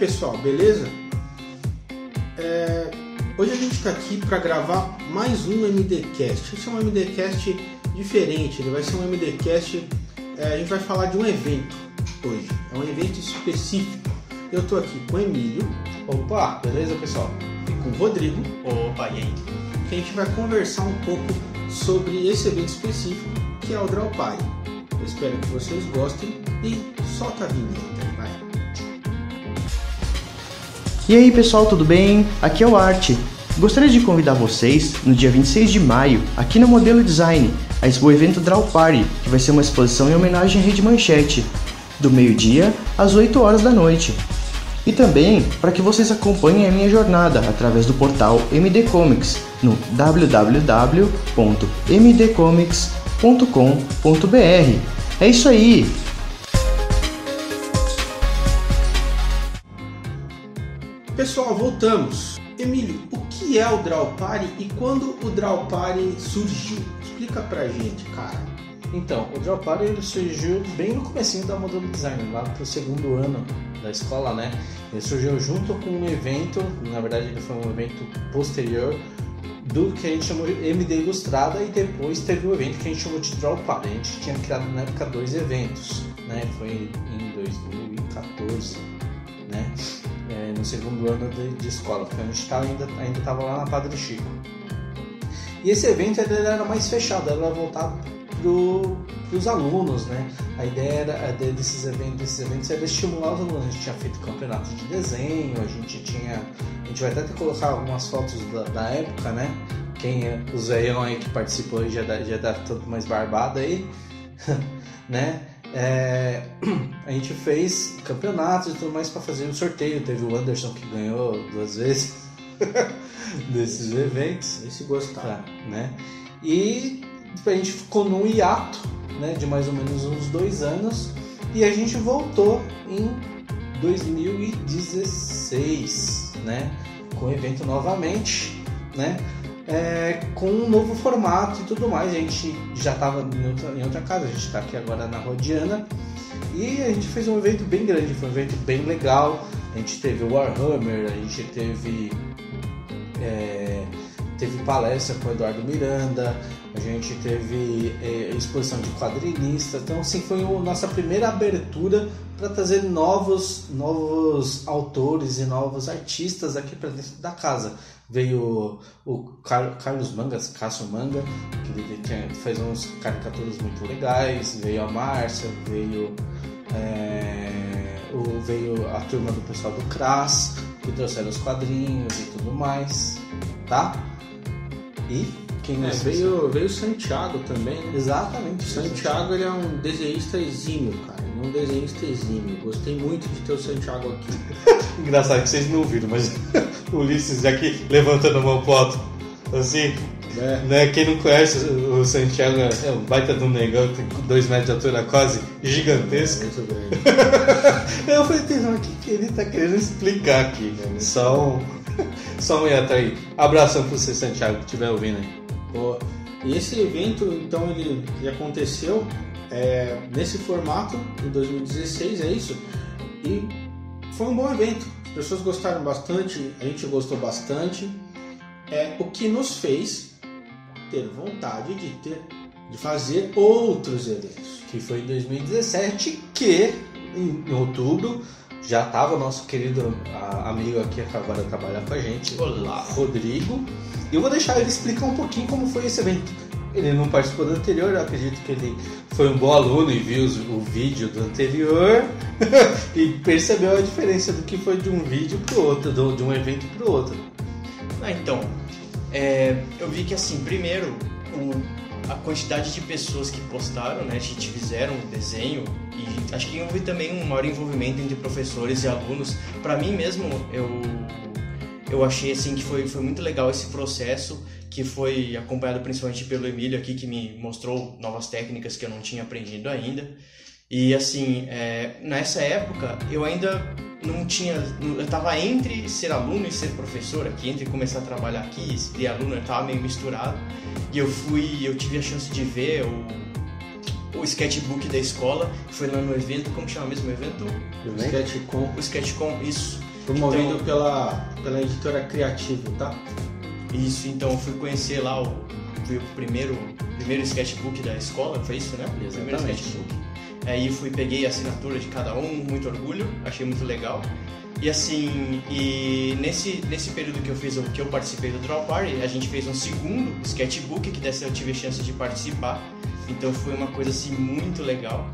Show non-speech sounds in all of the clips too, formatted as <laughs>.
Pessoal, beleza? É, hoje a gente está aqui para gravar mais um MDcast. Esse é um MDcast diferente, ele vai ser um MDcast. É, a gente vai falar de um evento hoje, é um evento específico. Eu estou aqui com o Emílio. Opa, beleza pessoal? E com o Rodrigo. Opa, e aí? Que a gente vai conversar um pouco sobre esse evento específico que é o Draw Party. Eu espero que vocês gostem e solta a vinheta, E aí pessoal, tudo bem? Aqui é o Arte. Gostaria de convidar vocês no dia 26 de maio, aqui na Modelo Design, a expo evento Draw Party, que vai ser uma exposição em homenagem à Rede Manchete, do meio-dia às 8 horas da noite. E também para que vocês acompanhem a minha jornada através do portal MD Comics no www.mdcomics.com.br. É isso aí! Pessoal, voltamos. Emílio, o que é o Draw Party e quando o Draw Party surgiu? Explica pra gente, cara. Então, o Draw Party ele surgiu bem no comecinho da Modelo Design, lá pro segundo ano da escola, né? Ele surgiu junto com um evento, na verdade ele foi um evento posterior do que a gente chamou de MD Ilustrada e depois teve o evento que a gente chamou de Draw Party. A gente tinha criado na época dois eventos, né? Foi em 2014, né? É, no segundo ano de, de escola, porque a gente tava, ainda estava lá na Padre Chico. E esse evento era mais fechado, era voltado para os alunos, né? A ideia, era, a ideia desses, eventos, desses eventos era estimular os alunos. A gente tinha feito campeonato de desenho, a gente tinha. A gente vai até colocar algumas fotos da, da época, né? Quem é, os velhão aí que participou já já dá tanto mais barbada aí, <laughs> né? É, <clears throat> a gente fez campeonatos e tudo mais para fazer um sorteio. Teve o Anderson que ganhou duas vezes <laughs> desses eventos. Esse gostar. Né? E a gente ficou num hiato né, de mais ou menos uns dois anos e a gente voltou em 2016, né, com o evento novamente, né, é, com um novo formato e tudo mais. A gente já estava em outra, em outra casa, a gente está aqui agora na Rodiana e a gente fez um evento bem grande, foi um evento bem legal. A gente teve Warhammer, a gente teve é, teve palestra com o Eduardo Miranda, a gente teve é, exposição de quadrinistas, então assim foi a nossa primeira abertura para trazer novos, novos autores e novos artistas aqui para dentro da casa. Veio o Carlos Mangas, Cássio Manga, que faz uns caricaturas muito legais, veio a Márcia, veio, é, o, veio a turma do pessoal do CRAS, que trouxeram os quadrinhos e tudo mais, tá? E quem é, veio, veio Santiago também, né? Exatamente. Santiago ele é um desenhista exímio, cara. É um desenhista exímio. Gostei muito de ter o Santiago aqui. <laughs> Engraçado que vocês não viram, mas o <laughs> Ulisses aqui levantando a mão pro alto, assim. É. Né? Quem não conhece o Santiago é um baita de um negão, tem dois metros de altura quase gigantesco. É. <laughs> Eu falei, o que, que ele tá querendo explicar aqui? Né? Só um, só um hiato aí. Abração pro você, Santiago, que estiver ouvindo aí. E esse evento, então, ele aconteceu é, nesse formato em 2016, é isso? E foi um bom evento. As pessoas gostaram bastante, a gente gostou bastante. É o que nos fez ter vontade de ter de fazer outros eventos. Que foi em 2017 que em outubro já estava o nosso querido amigo aqui que acabou de trabalhar com a gente, Olá. Rodrigo. E eu vou deixar ele explicar um pouquinho como foi esse evento. Ele não participou do anterior, eu acredito que ele foi um bom aluno e viu o vídeo do anterior <laughs> e percebeu a diferença do que foi de um vídeo para o outro, de um evento para o outro. Ah, então, é, eu vi que assim, primeiro, o, a quantidade de pessoas que postaram, né, que fizeram o desenho e acho que houve também um maior envolvimento entre professores e alunos. Para mim mesmo, eu eu achei assim que foi, foi muito legal esse processo que foi acompanhado principalmente pelo Emílio aqui que me mostrou novas técnicas que eu não tinha aprendido ainda e assim é, nessa época eu ainda não tinha eu estava entre ser aluno e ser professor aqui entre começar a trabalhar aqui e ser aluno eu estava meio misturado e eu fui eu tive a chance de ver o o sketchbook da escola, foi lá no evento, como chama mesmo o evento? Sketchcom. O Sketchcom, isso. Promovido Então- pela, pela editora Criativo, tá? Isso, então eu fui conhecer lá o, foi o primeiro, primeiro sketchbook da escola, foi isso, né? O Primeiro Exatamente. sketchbook. Aí fui, peguei a assinatura de cada um, muito orgulho, achei muito legal. E assim, e nesse, nesse período que eu fiz, que eu participei do Draw Party, a gente fez um segundo sketchbook, que dessa eu tive a chance de participar. Então foi uma coisa assim muito legal.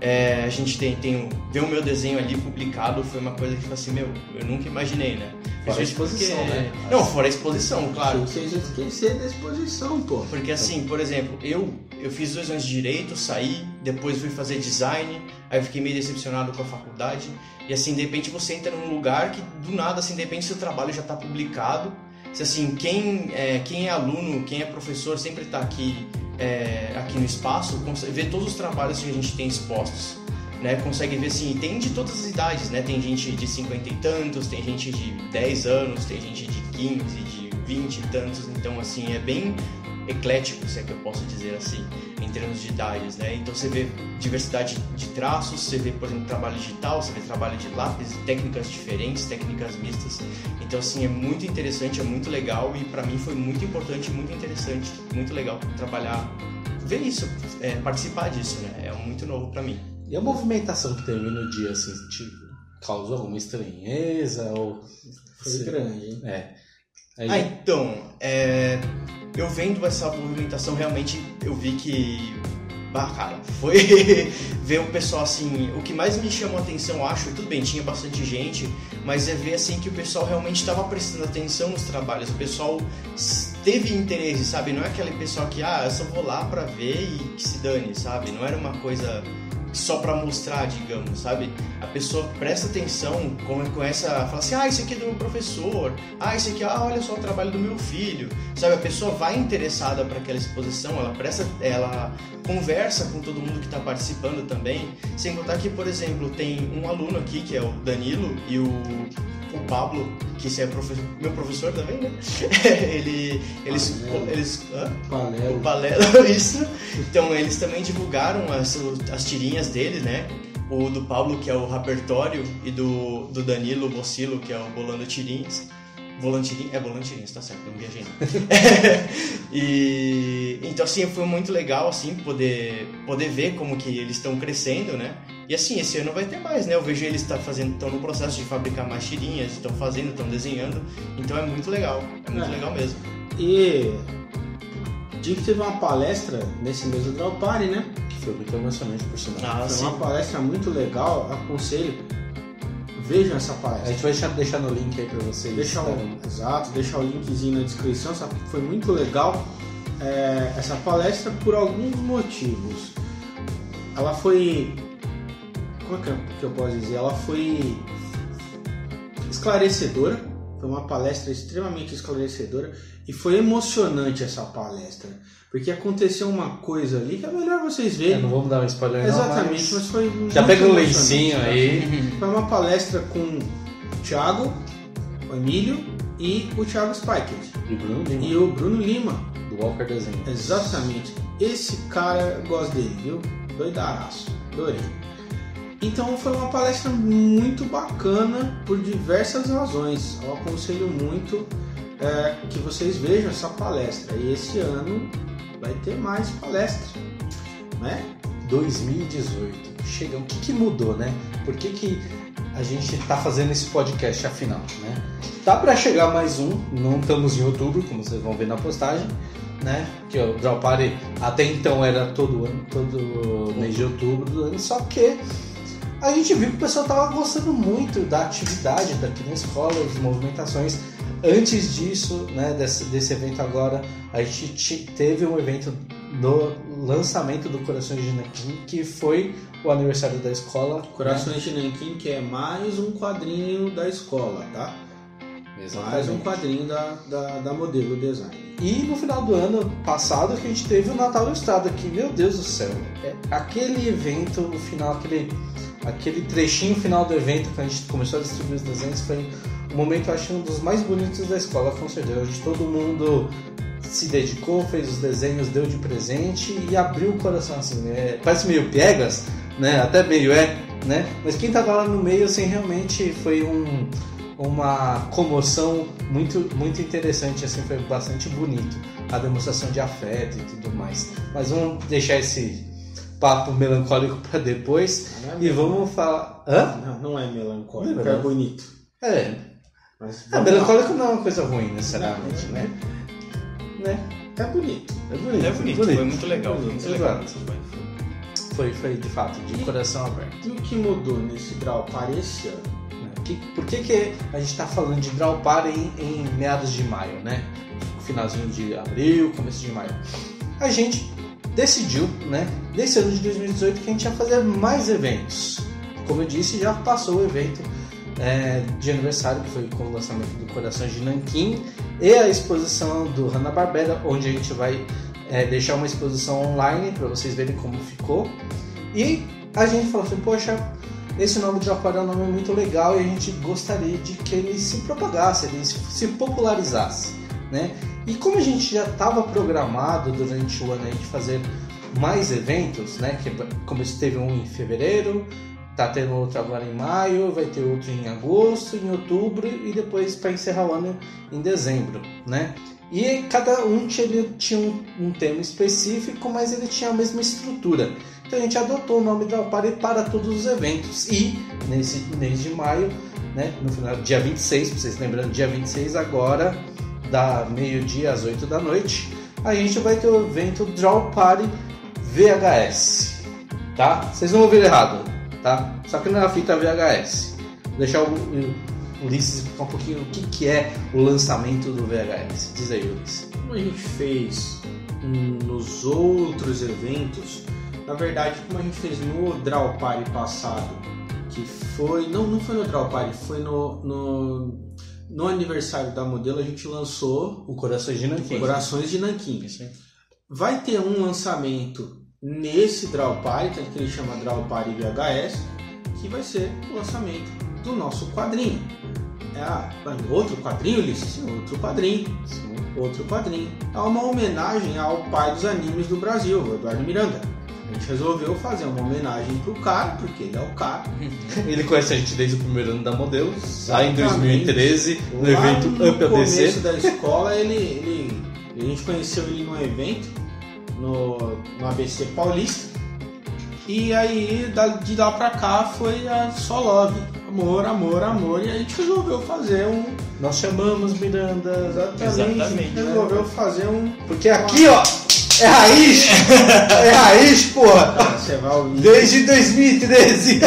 É, a gente tem, tem o- ver o meu desenho ali publicado foi uma coisa que foi assim, meu, eu nunca imaginei, né? Fora a Principalmente exposição, porque- né? Não, fora a exposição, claro. Não vocês esquecer da exposição, pô. Porque assim, por exemplo, eu eu fiz dois anos de direito, saí, depois fui fazer design, aí eu fiquei meio decepcionado com a faculdade. E assim, de repente você entra num lugar que do nada, assim, de repente seu trabalho já está publicado. Se assim, quem é, quem é aluno, quem é professor, sempre está aqui, é, aqui no espaço, consegue ver todos os trabalhos que a gente tem expostos. Né, consegue ver assim, tem de todas as idades, né? Tem gente de 50 e tantos, tem gente de 10 anos, tem gente de 15, de 20 e tantos, então assim, é bem eclético, se é que eu posso dizer assim, em termos de idades, né? Então você vê diversidade de traços, você vê, por exemplo, trabalho digital, você vê trabalho de lápis, técnicas diferentes, técnicas mistas. Então assim, é muito interessante, é muito legal e para mim foi muito importante, muito interessante, muito legal trabalhar, ver isso, é, participar disso, né? É muito novo para mim. E a movimentação que teve no dia, assim, te causou alguma estranheza? Ou... Foi Sim. grande, hein? É. Aí, Ah, então, é, eu vendo essa movimentação, realmente eu vi que. Bah, cara, foi <laughs> ver o pessoal assim. O que mais me chamou a atenção, acho, tudo bem, tinha bastante gente, mas é ver assim que o pessoal realmente estava prestando atenção nos trabalhos. O pessoal teve interesse, sabe? Não é aquele pessoal que, ah, eu só vou lá pra ver e que se dane, sabe? Não era uma coisa só pra mostrar, digamos, sabe? A pessoa presta atenção, come- começa a falar assim, ah, isso aqui é do meu professor, ah, isso aqui, ah, olha só o trabalho do meu filho, sabe? A pessoa vai interessada para aquela exposição, ela presta, ela conversa com todo mundo que está participando também, sem contar que, por exemplo, tem um aluno aqui que é o Danilo e o, o Pablo, que é profe- meu professor também, né? <laughs> Ele, eles, Panelo. eles, hã? o Panelo. Balelo, <laughs> isso. Então eles também divulgaram as, as tirinhas deles, né? O do Pablo, que é o Rapertório, e do, do Danilo Bocilo, que é o Bolando Tirinhas. Volantirinhas? É Volantirinhas, tá certo, não viajei. <laughs> e então assim, foi muito legal assim poder poder ver como que eles estão crescendo, né? E assim, esse ano vai ter mais, né? Eu vejo eles tá fazendo, estão no processo de fabricar mais tirinhas, estão fazendo, estão desenhando. Então é muito legal, é muito É. legal mesmo. E Dick teve uma palestra nesse mês do Draw Party, né? que foi muito emocionante, por sinal. Ah, Foi sim. uma palestra muito legal, aconselho. Vejam essa A palestra. gente vai deixar, deixar no link aí pra vocês. Deixa o, exato, deixar o linkzinho na descrição. Essa- Foi muito legal é, essa palestra por alguns motivos. Ela foi. Como é que eu- que eu posso dizer? Ela foi esclarecedora. Foi uma palestra extremamente esclarecedora e foi emocionante essa palestra. Porque aconteceu uma coisa ali que é melhor vocês É, verem. não vamos dar um spoiler não, Exatamente, mas- mas foi. Já pega o emocionante, lencinho né? aí. <laughs> Foi uma palestra com o Thiago, o Emílio e o Thiago Spikett. E o Bruno Lima, E o Bruno Lima. do Walker Desenho. Exatamente. Esse cara, eu gosto dele, viu? Doidaraço. Adorei. Então foi uma palestra muito bacana por diversas razões. Eu aconselho muito é, que vocês vejam essa palestra. E esse ano vai ter mais palestras. Né? 2018. Chega, o que, que mudou, né? Por que, que a gente tá fazendo esse podcast afinal, né? Tá pra chegar mais um, não estamos em outubro, como vocês vão ver na postagem, né? Que o Draw Party até então era todo ano, todo mês de outubro do ano, só que a gente viu que o pessoal tava gostando muito da atividade daqui na escola, das movimentações. Antes disso, né, desse, desse evento agora, a gente teve um evento do lançamento do Corações de Nanquim, que foi o aniversário da escola. Corações de Nanquim, que é mais um quadrinho da escola, tá? né? Mais um quadrinho da, da, da modelo design. E no final do ano passado que a gente teve o Natal Ilustrado aqui, meu Deus do céu. É, aquele evento, no final, aquele, aquele trechinho final do evento que a gente começou a distribuir os desenhos foi um momento, acho, um dos mais bonitos da escola, com certeza. De todo mundo se dedicou, fez os desenhos, deu de presente e abriu o coração assim, né? Parece meio piegas, né? Até meio é, né? Mas quem tava lá no meio, assim, realmente foi um, uma comoção muito, muito interessante, assim, foi bastante bonito. A demonstração de afeto e tudo mais. Mas vamos deixar esse papo melancólico para depois Não é e vamos falar. Hã? Não, não é melancólico, Não é é bonito. É. Mas É, melancólico não é uma coisa ruim, necessariamente, né? Né? É bonito. É bonito. É bonito, foi muito legal. Foi muito legal. Exato. Foi, foi de fato, de coração aberto. E o que mudou nesse Draw Party esse ano? Que- por que, que a gente está falando de Draw Party em, em meados de maio, né? Finalzinho de abril, começo de maio. A gente decidiu, né, nesse ano de 2018, que a gente ia fazer mais eventos. Como eu disse, já passou o evento é, de aniversário, que foi com o lançamento do Corações de Nanquim, e a exposição do Hanna-Barbera, onde a gente vai é, deixar uma exposição online para vocês verem como ficou. E a gente falou assim, poxa, esse nome de Aquário é um nome muito legal e a gente gostaria de que ele se propagasse, ele se, se popularizasse, né? E como a gente já estava programado durante o ano gente fazer mais eventos, né? Que como teve um em fevereiro, tá tendo outro agora em maio, vai ter outro em agosto, em outubro e depois para encerrar o ano em dezembro, né? E cada um tinha, tinha um, um tema específico, mas ele tinha a mesma estrutura. Então a gente adotou o nome da Party para todos os eventos. E nesse mês de maio, né, no final, dia 26, pra vocês lembrando, dia 26 agora, da meio-dia às 8 da noite, a gente vai ter o evento Draw Party VHS. Tá? Vocês não ouviram errado, tá? Só que não é a fita VHS. Vou deixar o Ulisses explicar um pouquinho o que, que é o lançamento do VHS. Diz aí, Ulisses. Como a gente fez nos outros eventos, na verdade, como a gente fez no Draw Party passado, que foi. Não, não foi no Draw Party, foi no, no, no aniversário da modelo, a gente lançou O Corações de Nanquim. Corações de Nanquim. Vai ter um lançamento nesse Draw Party, que ele chama Draw Party VHS, que vai ser o lançamento do nosso quadrinho. É ah, outro quadrinho, Ulisses? Sim, outro quadrinho. Outro quadrinho. É uma homenagem ao pai dos animes do Brasil, o Eduardo Miranda. A gente resolveu fazer uma homenagem pro cara, porque ele é o cara. <laughs> Ele conhece a gente desde o primeiro ano da modelo, lá em Exatamente. 2013, no Lá evento no Up começo ADC. da escola, ele, ele, a gente conheceu ele num evento no, no ABC Paulista. E aí, de lá pra cá, foi a só love. Amor, amor, amor. E a gente resolveu fazer um... Nós chamamos Miranda. Exatamente. Exatamente. Resolveu fazer um... Porque aqui, ó, é raiz! É raiz, porra! Você vai ouvir Desde 2013!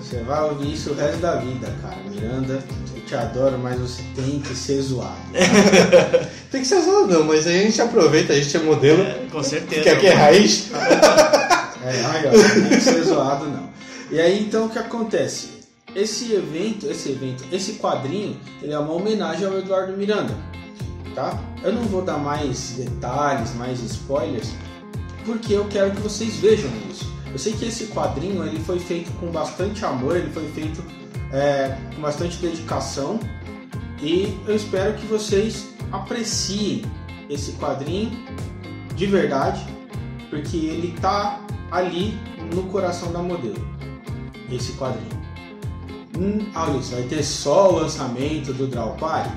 Você vai ouvir isso o resto da vida, cara. Miranda, eu te adoro, mas você tem que ser zoado. <laughs> Tem que ser zoado, não, mas aí a gente aproveita, a gente é modelo. É, com certeza. Porque aqui é raiz. É, aí, ó, não tem que ser zoado, não. E aí, então, o que acontece? Esse evento, esse evento, esse quadrinho, ele é uma homenagem ao Eduardo Miranda, tá? Eu não vou dar mais detalhes, mais spoilers, porque eu quero que vocês vejam isso. Eu sei que esse quadrinho, ele foi feito com bastante amor, ele foi feito é, com bastante dedicação, e eu espero que vocês apreciem esse quadrinho de verdade, porque ele tá ali no coração da modelo. Esse quadrinho. Isso vai ter só o lançamento do Draw Party?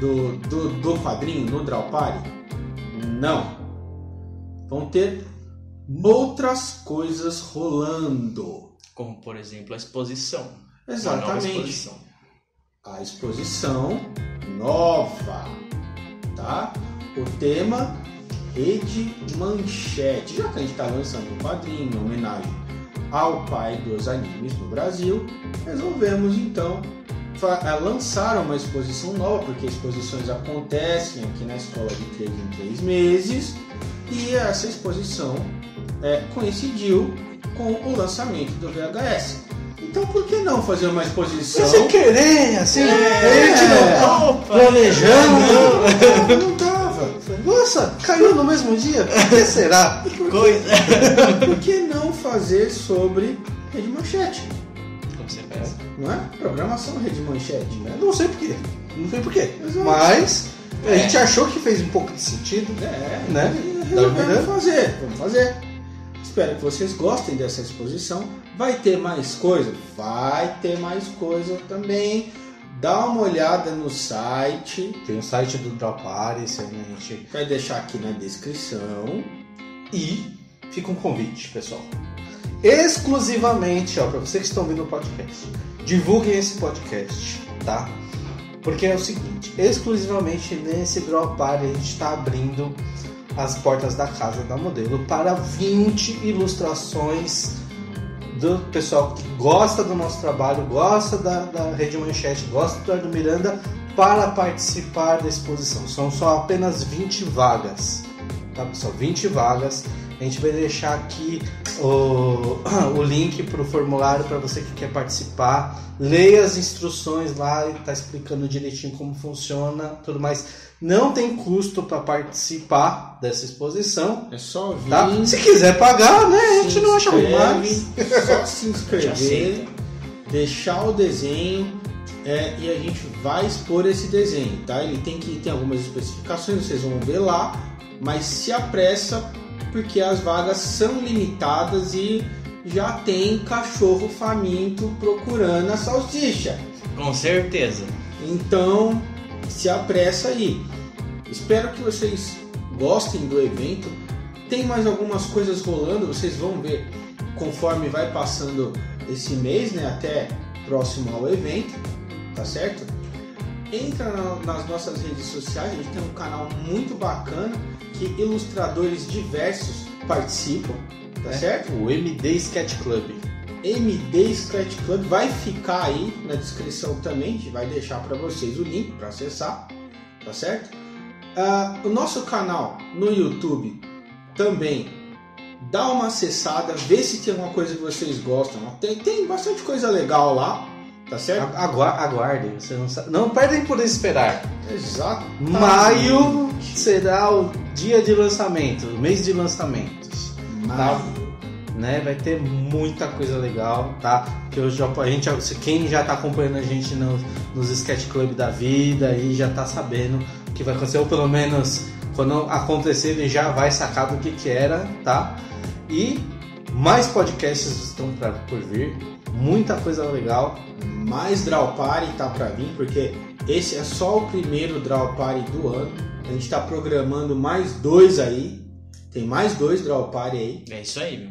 Do, do, do quadrinho no Draw Party? Não. Vão ter outras coisas rolando. Como, por exemplo, a exposição. Exatamente. exposição. a exposição nova, tá? O tema Rede Manchete. Já que a gente está lançando um quadrinho em homenagem ao pai dos animes no Brasil, resolvemos então eh, lançar uma exposição nova, porque exposições acontecem aqui na escola de três em três meses, e essa exposição eh, coincidiu com o lançamento do VHS. Então por que não fazer uma exposição? Sem querer, assim, É. a gente não tá planejando. Não, não tava. Nossa, caiu no mesmo dia? Por que <laughs> será? Coisa. Por que não fazer sobre Rede Manchete? Com certeza. Não é? Programação Rede Manchete. Né? Não sei porquê. Não sei porquê. Exato. Mas a É. gente achou que fez um pouco de sentido. É, Né? Resolvemos fazer, vamos fazer. Espero que vocês gostem dessa exposição. Vai ter mais coisa? Vai ter mais coisa também. Dá uma olhada no site. Tem o site do Dropari, se a gente. Vai deixar aqui na descrição. E fica um convite, pessoal. Exclusivamente, ó, para vocês que estão ouvindo o podcast. Divulguem esse podcast, tá? Porque é o seguinte, exclusivamente nesse Drop Party a gente está abrindo as portas da casa da modelo para 20 ilustrações do pessoal que gosta do nosso trabalho, gosta da, da Rede Manchete, gosta do Eduardo Miranda para participar da exposição. São só apenas 20 vagas, tá pessoal? 20 vagas. A gente vai deixar aqui o, <clears throat> o link para o formulário para você que quer participar. Leia as instruções lá, está explicando direitinho como funciona, tudo mais. Não tem custo para participar dessa exposição, É só vir. tá? Se quiser pagar, né? A gente não acha ruim, mas Só se inscrever, deixar o desenho é, e a gente vai expor esse desenho, tá? Ele tem que ter algumas especificações, vocês vão ver lá, mas se apressa porque as vagas são limitadas e já tem cachorro faminto procurando a salsicha. Com certeza. Então, se apressa aí. Espero que vocês gostem do evento. Tem mais algumas coisas rolando, vocês vão ver conforme vai passando esse mês, né, até próximo ao evento, tá certo? Entra na- nas nossas redes sociais, a gente tem um canal muito bacana que ilustradores diversos participam, tá É. certo? o MD Sketch Club. MD Scratch Club vai ficar aí na descrição também, a gente vai deixar para vocês o link para acessar, tá certo? Ah, o nosso canal no YouTube também dá uma acessada, vê se tem alguma coisa que vocês gostam. Tem, tem bastante coisa legal lá, tá certo? Agua- Aguardem, você não sabe. Não perdem por esperar. Exato. Maio será o dia de lançamento, o mês de lançamentos. Maio. Né? Vai ter muita coisa legal, tá? Que eu já, a gente, quem já tá acompanhando a gente no- nos Sketch Club da vida aí já tá sabendo o que vai acontecer, ou pelo menos quando acontecer ele já vai sacar do que que era, tá? E mais podcasts estão pra, por vir, muita coisa legal. mais Draw Party tá para vir, porque esse é só o primeiro Draw Party do ano. A gente tá programando mais dois aí. Tem mais dois Draw Party aí. É isso aí, meu.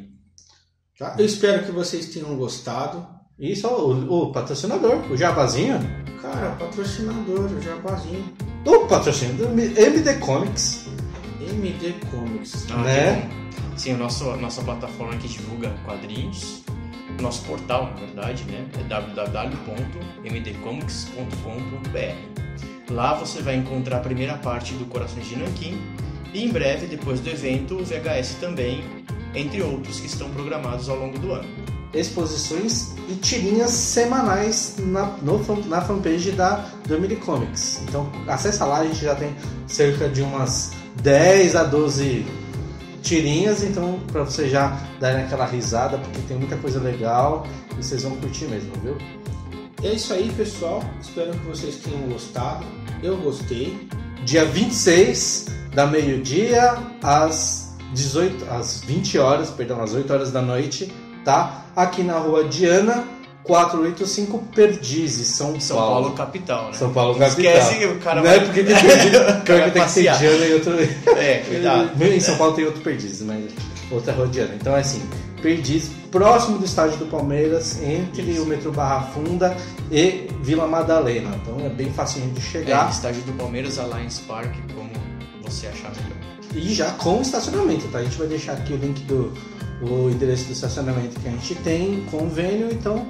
Tá? Eu espero que vocês tenham gostado. E só o, o patrocinador, o Jabazinho, Cara, patrocinador, o Jabazinho. o patrocinador MD Comics. MD Comics. Ah, Né? Sim, a nossa, nossa plataforma que divulga quadrinhos, nosso portal, na verdade, né? É www.mdcomics.com.br. Lá você vai encontrar a primeira parte do Corações de Nanquim e em breve, depois do evento, o VHS também, entre outros que estão programados ao longo do ano. exposições e tirinhas semanais na, no, na fanpage da do MD Comics. Então acessa lá, a gente já tem cerca de umas 10 a 12 tirinhas, então para você já darem aquela risada, porque tem muita coisa legal e vocês vão curtir mesmo, viu? É isso aí, pessoal. Espero que vocês tenham gostado. Eu gostei. Dia 26 da meio-dia às 18 às 20 horas, perdão, às 8 horas da noite, tá? Aqui na rua Diana, 485 Perdizes, São, São Paulo, capital, né? São Paulo capital. Esquece que o cara Não vai... é porque tem <laughs> pior que tem que passear. Diana e outro. É, <laughs> cuidado. Em São Paulo tem outro Perdizes, mas outra rua Diana. Então é assim, Perdiz, próximo do estádio do Palmeiras, entre o metrô Barra Funda e Vila Madalena. Então é bem facinho de É, chegar. estádio do Palmeiras, Alliance Park, como você achar melhor. E já com estacionamento, tá? A gente vai deixar aqui o link do o endereço do estacionamento que a gente tem, convênio, então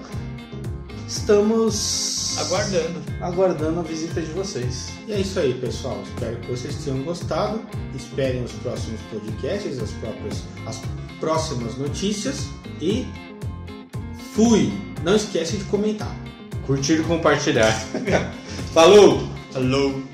estamos Aguardando. aguardando a visita de vocês. E é isso aí, pessoal. Espero que vocês tenham gostado. Esperem os próximos podcasts, as, próprias, as próximas notícias. E fui! Não esquece de comentar. Curtir e compartilhar. <laughs> Falou! Alô.